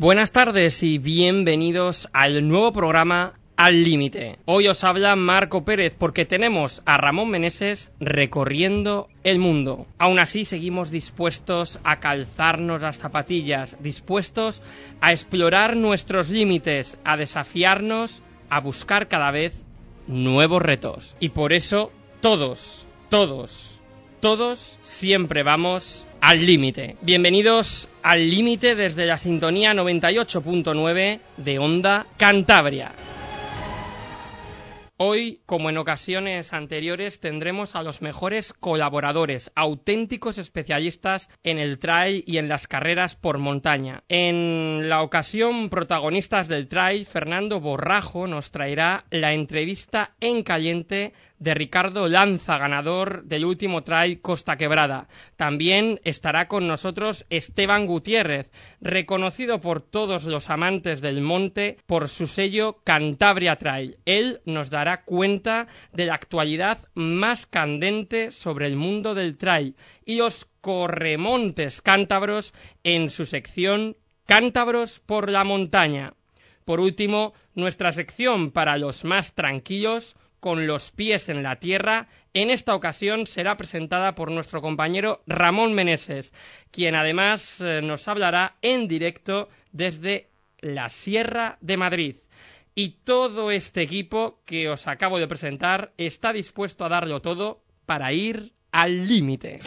Buenas tardes y bienvenidos al nuevo programa Al Límite. Hoy os habla Marco Pérez porque tenemos a Ramón Meneses recorriendo el mundo. Aún así seguimos dispuestos a calzarnos las zapatillas, dispuestos a explorar nuestros límites, a desafiarnos, a buscar cada vez nuevos retos. Y por eso todos, todos, todos siempre vamos al límite. Bienvenidos al límite desde la sintonía 98.9 de Onda Cantabria. Hoy, como en ocasiones anteriores, tendremos a los mejores colaboradores, auténticos especialistas en el trail y en las carreras por montaña. En la ocasión, protagonistas del trail, Fernando Borrajo nos traerá la entrevista en caliente de Ricardo Lanza, ganador del último trail Costa Quebrada. También estará con nosotros Esteban Gutiérrez, reconocido por todos los amantes del monte por su sello Cantabria Trail. Él nos dará cuenta de la actualidad más candente sobre el mundo del trail y los corremontes cántabros en su sección Cántabros por la montaña. Por último, nuestra sección para los más tranquilos, con los pies en la tierra, en esta ocasión será presentada por nuestro compañero Ramón Meneses, quien además eh, nos hablará en directo desde la Sierra de Madrid. Y todo este equipo que os acabo de presentar está dispuesto a darlo todo para ir al límite.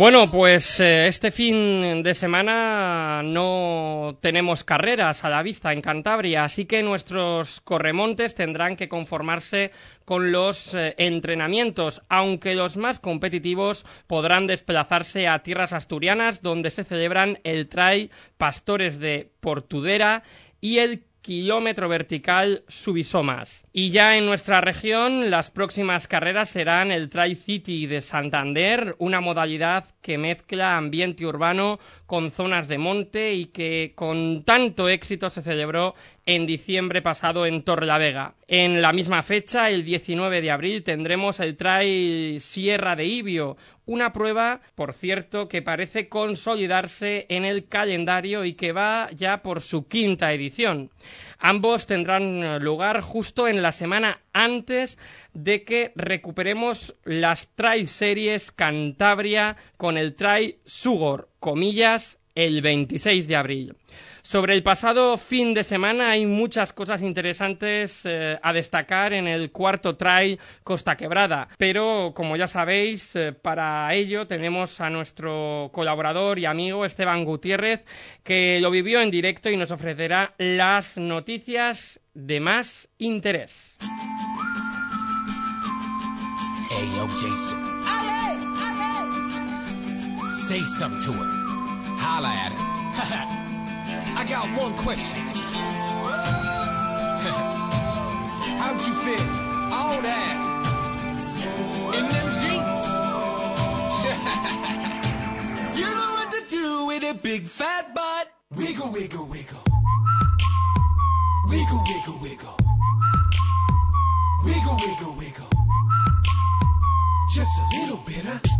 Bueno, pues eh, este fin de semana no tenemos carreras a la vista en Cantabria, así que nuestros corremontes tendrán que conformarse con los eh, entrenamientos, aunque los más competitivos podrán desplazarse a tierras asturianas donde se celebran el Trail Pastores de Portudera y el kilómetro vertical Subisomas. Y ya en nuestra región, las próximas carreras serán el Tri-City de Santander, una modalidad que mezcla ambiente urbano con zonas de monte y que con tanto éxito se celebró en diciembre pasado en Torrelavega. En la misma fecha, el 19 de abril, tendremos el Trail Sierra de Ibio, una prueba, por cierto, que parece consolidarse en el calendario y que va ya por su quinta edición. Ambos tendrán lugar justo en la semana antes de que recuperemos las Trail Series Cantabria con el Trail Sugor, comillas, el 26 de abril. Sobre el pasado fin de semana hay muchas cosas interesantes eh, a destacar en el cuarto trail Costa Quebrada, pero como ya sabéis, eh, para ello tenemos a nuestro colaborador y amigo Esteban Gutiérrez, que lo vivió en directo y nos ofrecerá las noticias de más interés. Hey, yo, Jason. Say something to him. Holla at him. I got one question. How'd you feel? All that. In them jeans. you know what to do with a big fat butt. Wiggle, wiggle, wiggle. Wiggle, wiggle, wiggle. Wiggle, wiggle, wiggle. Just a little bit, huh?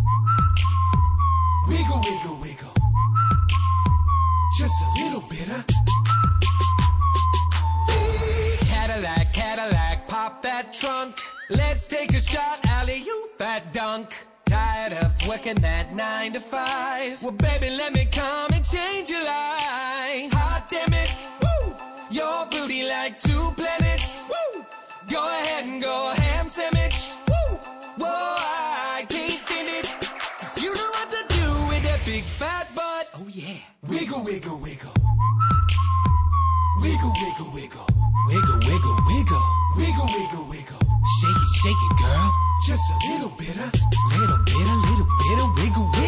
Wiggle, wiggle, wiggle. Just a little bit, huh? Cadillac, Cadillac, pop that trunk. Let's take a shot, alley you that dunk. Tired of working that nine to five. Well, baby, let me come and change your life. Hot damn it, woo! Your booty like two planets, woo! Go ahead and go ham Wiggle, wiggle, wiggle. Wiggle, wiggle, wiggle. Wiggle, wiggle, wiggle. Wiggle, wiggle, wiggle. Shake it, shake it, girl. Just a little bit, huh? Little bit, a little bit of wiggle, wiggle.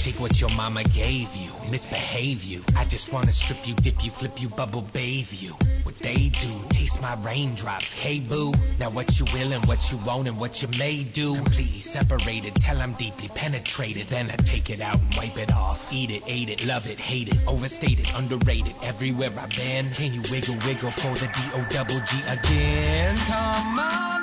Shake what your mama gave you. Misbehave you. I just wanna strip you, dip you, flip you, bubble bathe you. What they do, taste my raindrops, K-boo. Now what you will and what you won't and what you may do. Completely separated, tell I'm deeply penetrated. Then I take it out and wipe it off. Eat it, ate it, love it, hate it. Overstated, underrated. Everywhere I've been. Can you wiggle, wiggle for the D-O-double-G again? Come on,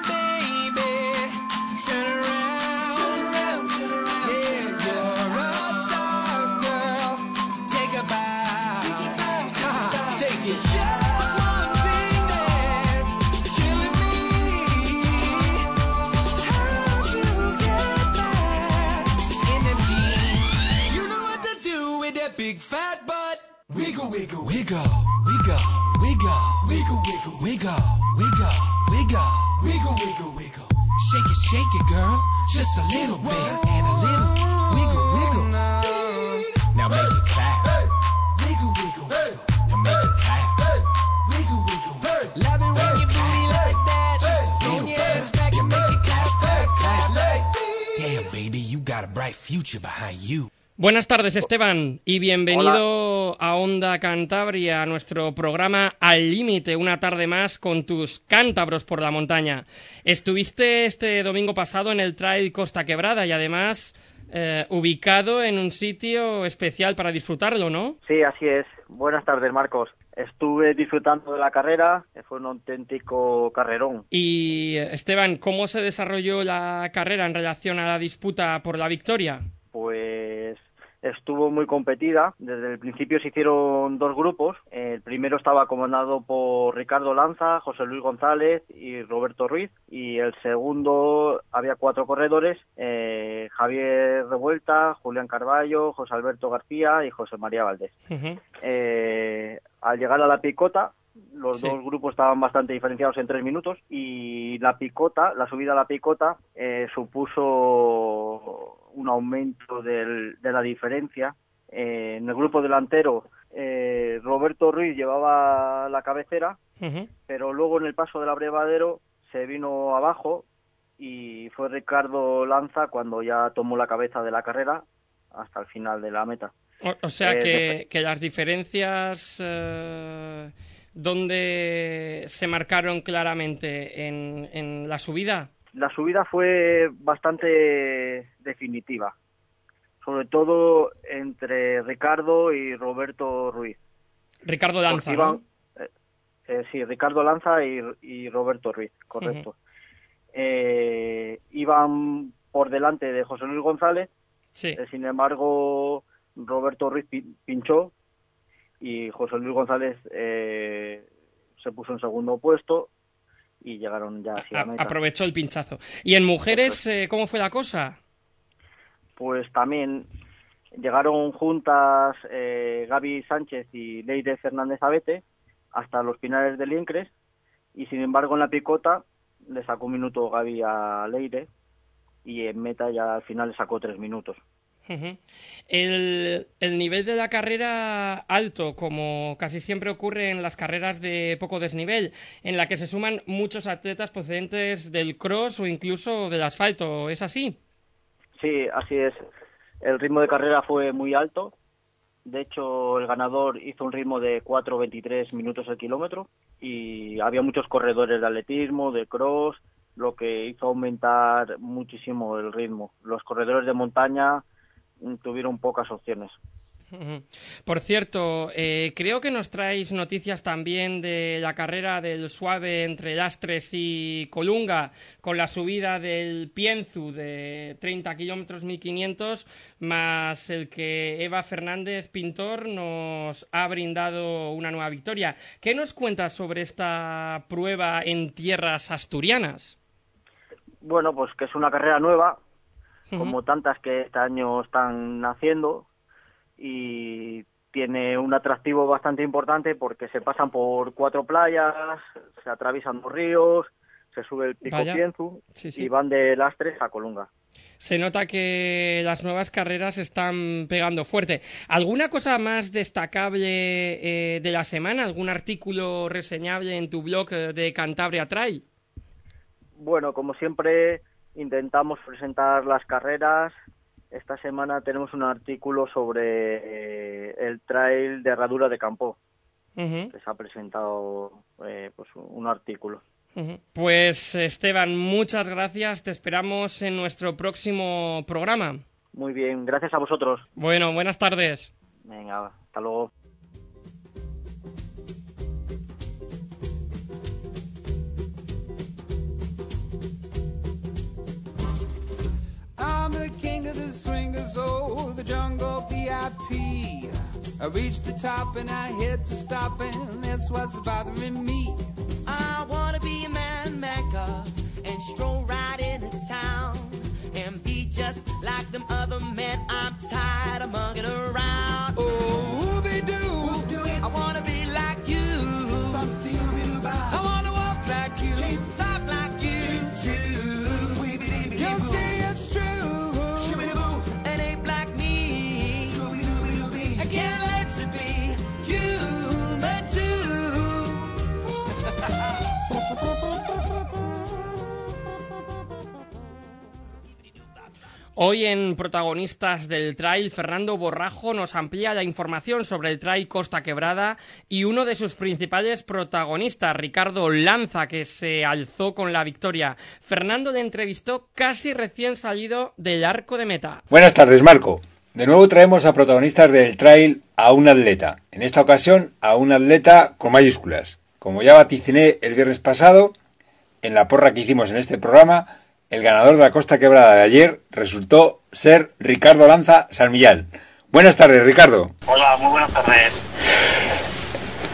Buenas tardes, Esteban, y bienvenido a Onda Cantabria, a nuestro programa Al Límite, una tarde más con tus cántabros por la montaña. Estuviste este domingo pasado en el Trail Costa Quebrada y además eh, ubicado en un sitio especial para disfrutarlo, ¿no? Sí, así es. Buenas tardes, Marcos. Estuve disfrutando de la carrera, fue un auténtico carrerón. Y Esteban, ¿cómo se desarrolló la carrera en relación a la disputa por la victoria? Pues estuvo muy competida. Desde el principio se hicieron dos grupos. El primero estaba comandado por Ricardo Lanza, José Luis González y Roberto Ruiz. Y el segundo había cuatro corredores, eh, Javier Revuelta, Julián Carballo, José Alberto García y José María Valdés. Eh, al llegar a la picota, los Sí. dos grupos estaban bastante diferenciados en tres minutos y la picota, la subida a la picota, eh, supuso un aumento del- de la diferencia. Eh, en el grupo delantero, eh, Roberto Ruiz llevaba la cabecera, pero luego en el paso del abrevadero se vino abajo y fue Ricardo Lanza cuando ya tomó la cabeza de la carrera hasta el final de la meta. O, o sea Eh, que, que las diferencias eh, donde se marcaron claramente en, en la subida. La subida fue bastante definitiva, sobre todo entre Ricardo y Roberto Ruiz. Ricardo Lanza, iban- ¿no? eh, eh, sí, Ricardo Lanza y, y Roberto Ruiz, correcto. Eh, iban por delante de José Luis González, Sí. sin embargo Roberto Ruiz pi- pinchó y José Luis González eh, se puso en segundo puesto y llegaron ya a meta. aprovechó el pinchazo. ¿Y en mujeres eh, cómo fue la cosa? pues también llegaron juntas eh, Gaby Sánchez y Leire Fernández Abete hasta los finales del Incres y sin embargo en la picota le sacó un minuto Gaby a Leire y en meta ya al final le sacó tres minutos. El, el nivel de la carrera alto, como casi siempre ocurre en las carreras de poco desnivel, en la que se suman muchos atletas procedentes del cross o incluso del asfalto. ¿Es así? Sí, así es. El ritmo de carrera fue muy alto. De hecho, el ganador hizo un ritmo de 4.23 minutos el kilómetro y había muchos corredores de atletismo, de cross, lo que hizo aumentar muchísimo el ritmo. Los corredores de montaña tuvieron pocas opciones. Por cierto, eh, creo que nos traéis noticias también de la carrera del suave entre Lastres y Colunga, con la subida del Pienzu de 30 kilómetros 1500, más el que Eva Fernández Pintor nos ha brindado una nueva victoria. ¿Qué nos cuentas sobre esta prueba en tierras asturianas? Bueno, pues que es una carrera nueva, Como tantas que este año están naciendo y tiene un atractivo bastante importante porque se pasan por cuatro playas, se atraviesan dos ríos, se sube el pico. Pienzu Sí, sí. y van de Lastres a Colunga. Se nota que las nuevas carreras están pegando fuerte. ¿Alguna cosa más destacable eh, de la semana? ¿Algún artículo reseñable en tu blog eh, de Cantabria Trail? Bueno, como siempre intentamos presentar las carreras. Esta semana tenemos un artículo sobre eh, el trail de Herradura de Campo, que se ha presentado eh, pues un artículo. Pues Esteban, muchas gracias. Te esperamos en nuestro próximo programa. Muy bien, gracias a vosotros. Bueno, buenas tardes. Venga, hasta luego. I'm the king of the swingers, oh, the jungle VIP. I reached the top and I hit the stop, and that's what's bothering me. I wanna be a man maker and stroll right into town and be just like them other men. I'm tired of mugging around. Oh, Hoy en Protagonistas del Trail, Fernando Borrajo nos amplía la información sobre el Trail Costa Quebrada y uno de sus principales protagonistas, Ricardo Lanza, que se alzó con la victoria. Fernando le entrevistó casi recién salido del arco de meta. Buenas tardes, Marco. De nuevo traemos a protagonistas del trail a un atleta. En esta ocasión a un atleta con mayúsculas. Como ya vaticiné el viernes pasado, en la porra que hicimos en este programa, el ganador de la Costa Quebrada de ayer resultó ser Ricardo Lanza San Buenas tardes, Ricardo. Hola, muy buenas tardes.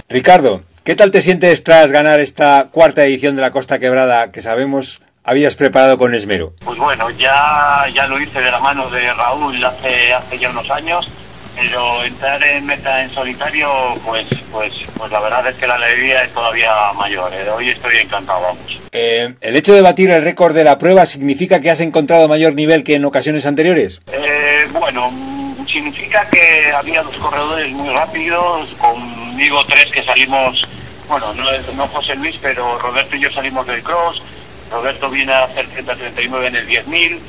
Ricardo, ¿qué tal te sientes tras ganar esta cuarta edición de la Costa Quebrada que sabemos habías preparado con esmero? Pues bueno, ya, ya lo hice de la mano de Raúl hace, hace ya unos años, pero entrar en meta en solitario, pues, pues, pues la verdad es que la alegría es todavía mayor. ¿eh? Hoy estoy encantado, vamos. Eh, ¿El hecho de batir el récord de la prueba significa que has encontrado mayor nivel que en ocasiones anteriores? Eh, bueno, mm, significa que había dos corredores muy rápidos, conmigo tres que salimos, bueno, no, no José Luis, pero Roberto y yo salimos del cross, Roberto viene a hacer 139 en el 10.000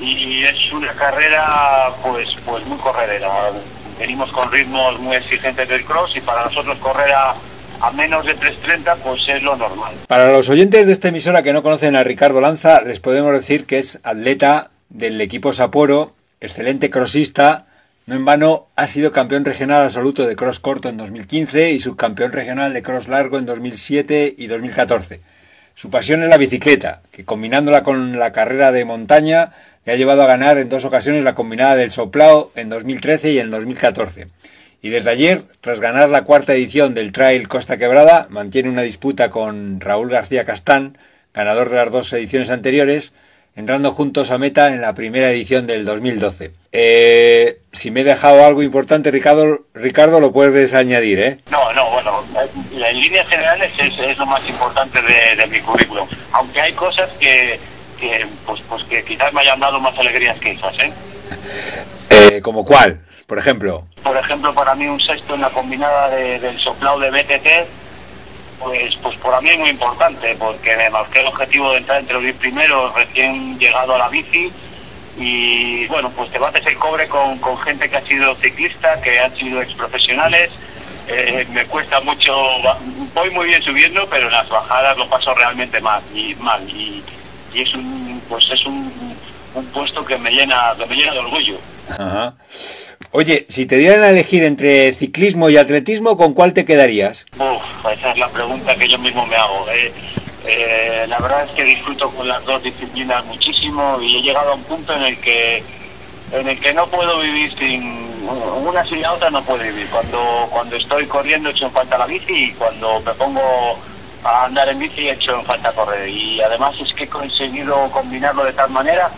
y es una carrera pues pues muy corredera. Venimos con ritmos muy exigentes del cross y para nosotros correr a, a menos de 3.30 pues es lo normal. Para los oyentes de esta emisora que no conocen a Ricardo Lanza, les podemos decir que es atleta del equipo Sapporo, excelente crossista, no en vano ha sido campeón regional absoluto de cross corto en 2015 y subcampeón regional de cross largo en 2007 y 2014. Su pasión es la bicicleta, que combinándola con la carrera de montaña le ha llevado a ganar en dos ocasiones la combinada del Soplao en 2013 y en 2014. Y desde ayer, tras ganar la cuarta edición del Trail Costa Quebrada, mantiene una disputa con Raúl García Castán, ganador de las dos ediciones anteriores, entrando juntos a meta en la primera edición del 2012. Eh, si me he dejado algo importante, Ricardo, Ricardo lo puedes añadir, ¿eh? No, no, en líneas generales es, es lo más importante de, de mi currículum. Aunque hay cosas que, que, pues, pues que quizás me hayan dado más alegrías que esas, ¿eh? Eh, ¿Como cuál? Por ejemplo. Por ejemplo, para mí un sexto en la combinada de- del soplado de BTT, pues, pues para mí es muy importante, porque me marqué el objetivo de entrar entre los 10 primeros recién llegado a la bici y bueno, pues te bates el cobre con, con gente que ha sido ciclista, que han sido ex profesionales. Eh, me cuesta mucho, voy muy bien subiendo, pero en las bajadas lo paso realmente mal y mal y, y es un pues es un, un puesto que me llena que me llena de orgullo. Ajá. Oye, si te dieran a elegir entre ciclismo y atletismo, ¿con cuál te quedarías? Uf, esa es la pregunta que yo mismo me hago. eh. Eh, la verdad es que disfruto con las dos disciplinas muchísimo y he llegado a un punto en el que en el que no puedo vivir sin una sin la otra no puedo vivir. Cuando cuando estoy corriendo echo en falta la bici y cuando me pongo a andar en bici echo en falta correr. Y además es que he conseguido combinarlo de tal manera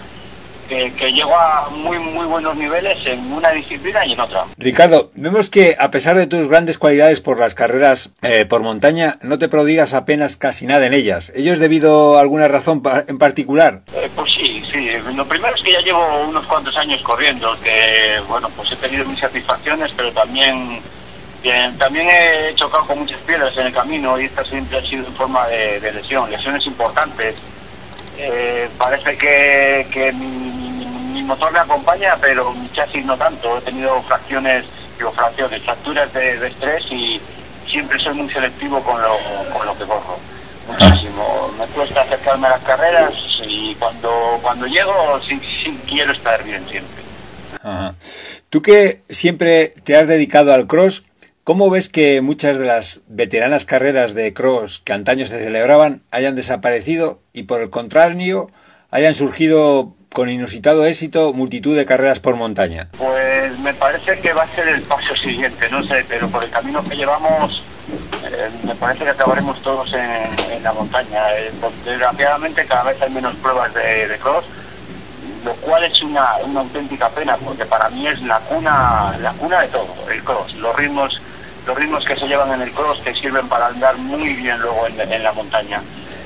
que, que llego a muy muy buenos niveles en una disciplina y en otra. Ricardo, vemos que a pesar de tus grandes cualidades por las carreras eh, por montaña, no te prodigas apenas casi nada en ellas. ¿Ello es debido a alguna razón pa- en particular? Eh, pues sí, sí. Lo primero es que ya llevo unos cuantos años corriendo, que bueno, pues he tenido mis satisfacciones, pero también que también he chocado con muchas piedras en el camino y esta siempre ha sido en forma de, de lesión, lesiones importantes. Eh, parece que, que mi, mi- motor me acompaña, pero mi chasis no tanto. He tenido fracciones, digo fracciones, fracturas de, de estrés y siempre soy muy selectivo con lo, con lo que corro. Muchísimo. Me cuesta acercarme a las carreras y cuando, cuando llego sí, sí quiero estar bien siempre. Ajá. Tú que siempre te has dedicado al cross, ¿cómo ves que muchas de las veteranas carreras de cross que antaño se celebraban hayan desaparecido y por el contrario hayan surgido con inusitado éxito multitud de carreras por montaña? Pues me parece que va a ser el paso siguiente, no sé, pero por el camino que llevamos eh, me parece que acabaremos todos en, la montaña. Eh, desgraciadamente cada vez hay menos pruebas de, cross, lo cual es una, una auténtica pena porque para mí es la cuna, la cuna de todo, el cross, los ritmos, los ritmos que se llevan en el cross te sirven para andar muy bien luego en la montaña.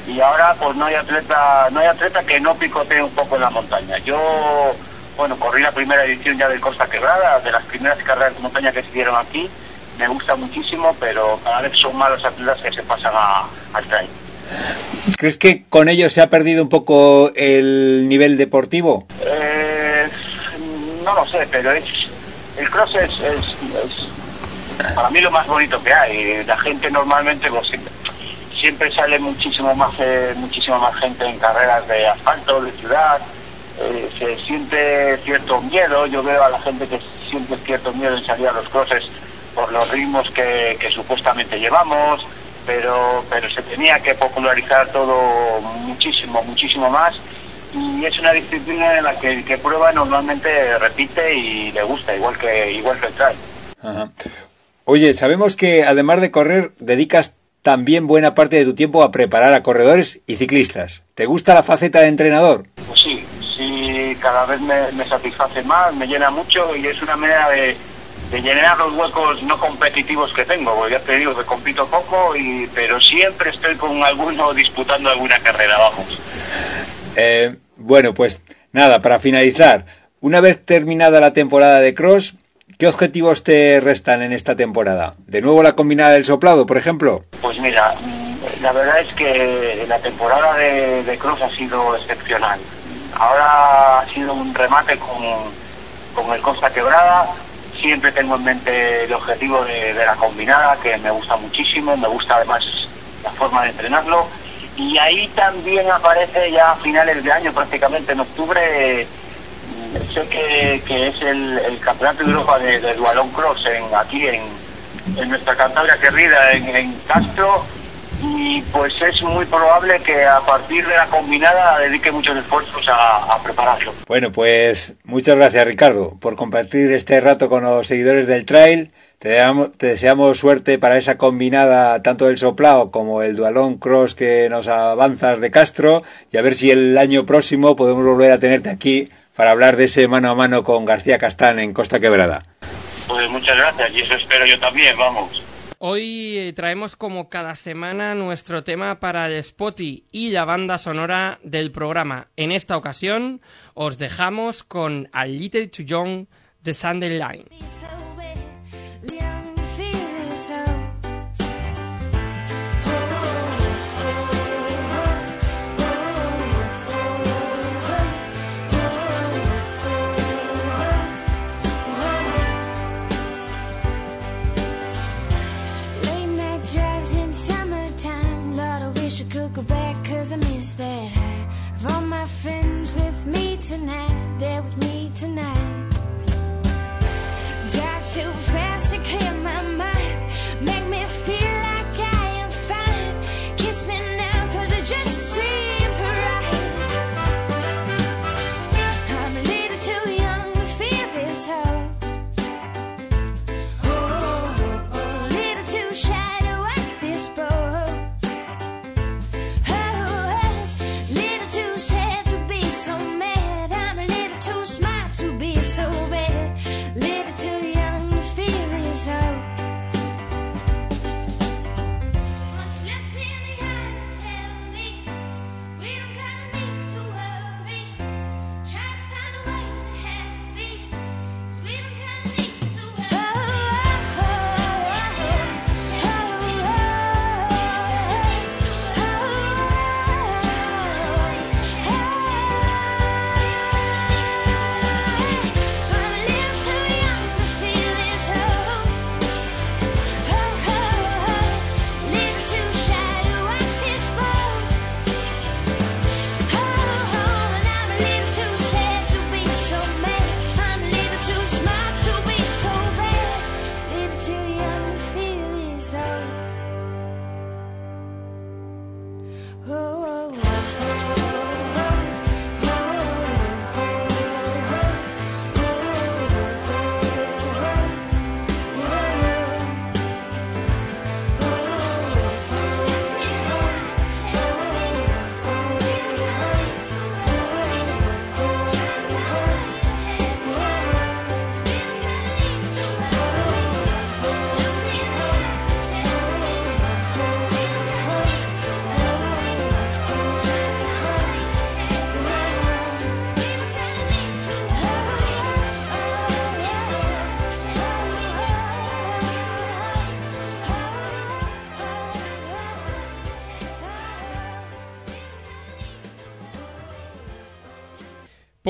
Y ahora pues no hay atleta, no hay atleta que no picotee un poco en la montaña. Yo bueno, corrí la primera edición ya del Costa Quebrada, de las primeras carreras de montaña que se dieron aquí, me gusta muchísimo, pero cada vez son más los atletas que se pasan a- al trail. ¿Crees que con ello se ha perdido un poco el nivel deportivo? Eh, no lo sé, pero es el cross es, es- es para mí lo más bonito que hay. La gente normalmente pues, siempre, sale muchísimo más eh, más gente en carreras de asfalto, de ciudad. Eh, se siente cierto miedo. Yo veo a la gente que siempre cierto miedo en salir a los crosses por los ritmos que, que supuestamente llevamos, pero, pero se tenía que popularizar todo muchísimo, muchísimo más y es una disciplina en la que el que prueba normalmente repite y le gusta, igual que, igual que el trail. Ajá. Oye, sabemos que además de correr, dedicas también buena parte de tu tiempo a preparar a corredores y ciclistas. ¿Te gusta la faceta de entrenador? Pues sí, sí, cada vez me, me satisface más, me llena mucho y es una manera de, de llenar los huecos no competitivos que tengo, porque ya te digo que compito poco, y, pero siempre estoy con alguno disputando alguna carrera, vamos. Eh, bueno, pues nada, para finalizar, una vez terminada la temporada de cross, ¿qué objetivos te restan en esta temporada? ¿De nuevo la combinada del soplado, por ejemplo? Pues mira, la verdad es que la temporada de, de Cross ha sido excepcional. Ahora ha sido un remate con, con el Costa Quebrada. Siempre tengo en mente el objetivo de, de la combinada, que me gusta muchísimo, me gusta además la forma de entrenarlo. Y ahí también aparece ya a finales de año, prácticamente en octubre, sé que, que es el, el Campeonato de Europa de, de Dualón Cross en, aquí en, en nuestra Cantabria querida, en, en Castro, y pues es muy probable que a partir de la combinada dedique muchos esfuerzos a, a prepararlo. Bueno, pues muchas gracias Ricardo por compartir este rato con los seguidores del trail. Te deseamos, te deseamos suerte para esa combinada tanto del soplao como el dualón cross que nos avanzas de Castro y a ver si el año próximo podemos volver a tenerte aquí para hablar de ese mano a mano con García Castán en Costa Quebrada. Pues muchas gracias y eso espero yo también, vamos. Hoy eh, traemos como cada semana nuestro tema para el Spotty y la banda sonora del programa. En esta ocasión os dejamos con A Little Too Young de Sunday Line. Tonight. They're with me tonight.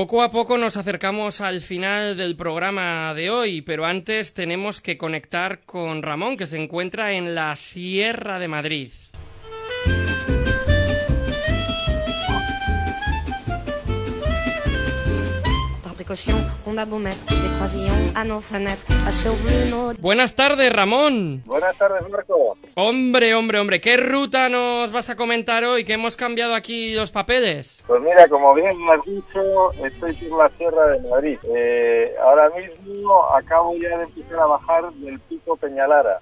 Poco a poco nos acercamos al final del programa de hoy, pero antes tenemos que conectar con Ramón, que se encuentra en la Sierra de Madrid. On a beau mettre des croisillons à nos fenêtres, à nos Buenas tardes, Ramón. Buenas tardes, Marco. Hombre, hombre, hombre, ¿qué ruta nos vas a comentar hoy? Que hemos cambiado aquí los papeles. Pues mira, como bien me has dicho, estoy por la Sierra de Madrid. Eh, ahora mismo acabo ya de empezar a bajar del Pico Peñalara.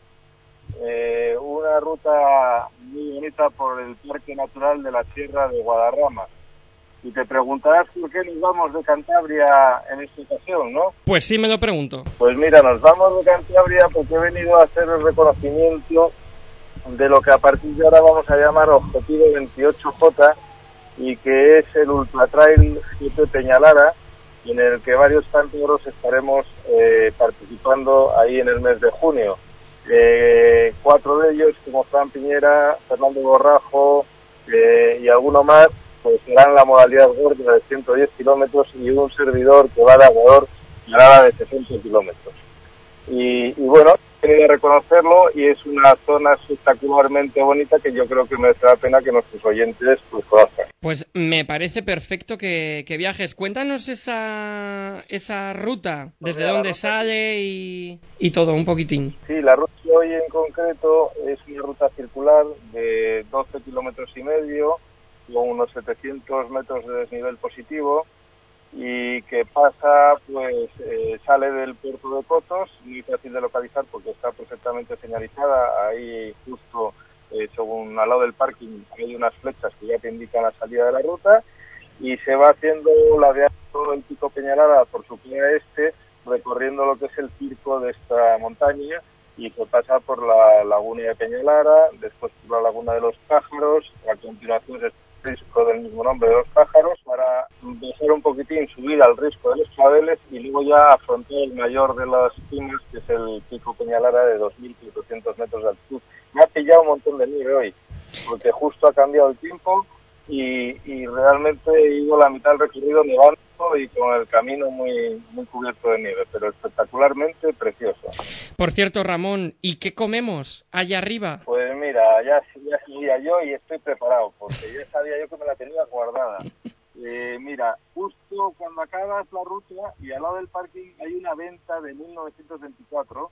Eh, una ruta muy bonita por el Parque Natural de la Sierra de Guadarrama. Y te preguntarás por qué nos vamos de Cantabria en esta ocasión, ¿no? Pues sí, me lo pregunto. Pues mira, nos vamos de Cantabria porque he venido a hacer el reconocimiento de lo que a partir de ahora vamos a llamar Objetivo 28J y que es el Ultra Trail GP Peñalara, en el que varios cántabros estaremos eh, participando ahí en el mes de junio. Eh, cuatro de ellos, como Fran Piñera, Fernando Borrajo eh, y alguno más, pues serán la modalidad gorda de 110 kilómetros y un servidor que va de aguador hará la de 60 kilómetros. Y, y bueno, quería reconocerlo y es una zona espectacularmente bonita que yo creo que merece la pena que nuestros oyentes pues conozcan. Pues me parece perfecto que, que viajes. Cuéntanos esa, esa ruta, desde mira, la dónde ruta- sale y, y todo, un poquitín. Sí, la ruta de hoy en concreto es una ruta circular de 12 kilómetros y medio con unos 700 metros de desnivel positivo y que pasa, pues eh, sale del puerto de Cotos, muy fácil de localizar porque está perfectamente señalizada, ahí justo eh, según al lado del parking hay unas flechas que ya te indican la salida de la ruta y se va haciendo ladeando el pico Peñalara por su pie este, recorriendo lo que es el circo de esta montaña y se pasa por la laguna de Peñalara, después por la laguna de los pájaros, a continuación del mismo nombre de los pájaros, para bajar un poquitín, subir al risco de los claveles y luego ya afrontar el mayor de las cimas, que es el pico Peñalara de 2.400 metros de altitud. Me ha pillado un montón de nieve hoy, porque justo ha cambiado el tiempo y, y realmente he ido la mitad del recorrido nevando y con el camino muy, muy cubierto de nieve, pero espectacularmente precioso. Por cierto, Ramón, ¿y qué comemos allá arriba? Pues mira, ya, ya sabía yo y estoy preparado, porque ya sabía yo que me la tenía guardada. Eh, mira, justo cuando acabas la ruta y al lado del parking hay una venta de 1924,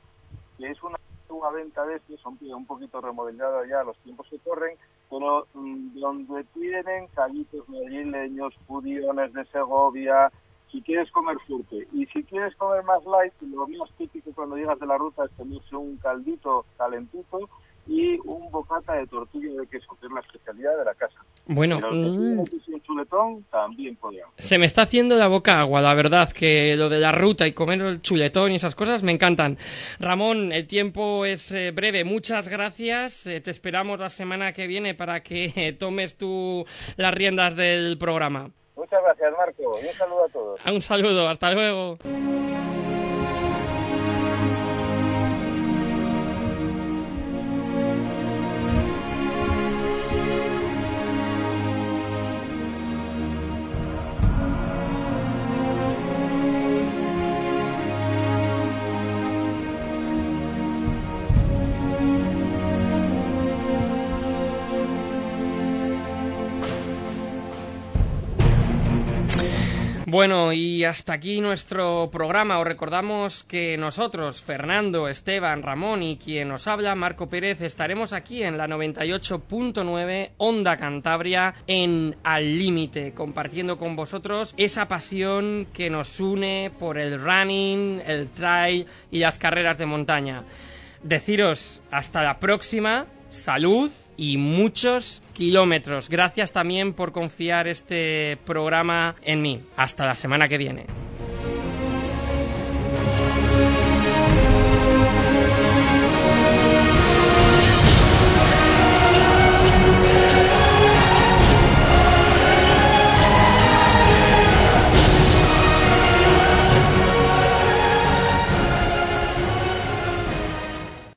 que es una antigua venta de estos, un, un poquito remodelada ya, los tiempos que corren, pero mm, donde tienen callitos madrileños, judiones de Segovia, si quieres comer fuerte. Y si quieres comer más light, lo más típico cuando llegas de la ruta es comerse un caldito calentito y un bocata de tortilla de queso, que es la especialidad de la casa. Bueno, mm, quiera un chuletón también podríamos. se me está haciendo la boca agua, la verdad, que lo de la ruta y comer el chuletón y esas cosas me encantan. Ramón, el tiempo es eh, breve, muchas gracias. Eh, te esperamos la semana que viene para que eh, tomes tú las riendas del programa. Muchas gracias, Marco, y un saludo a todos. Un saludo, hasta luego. Bueno, y hasta aquí nuestro programa. Os recordamos que nosotros, Fernando, Esteban, Ramón y quien nos habla, Marco Pérez, estaremos aquí en la 98.9 Onda Cantabria en Al Límite, compartiendo con vosotros esa pasión que nos une por el running, el trail y las carreras de montaña. Deciros hasta la próxima, salud y muchos kilómetros. Gracias también por confiar este programa en mí. Hasta la semana que viene.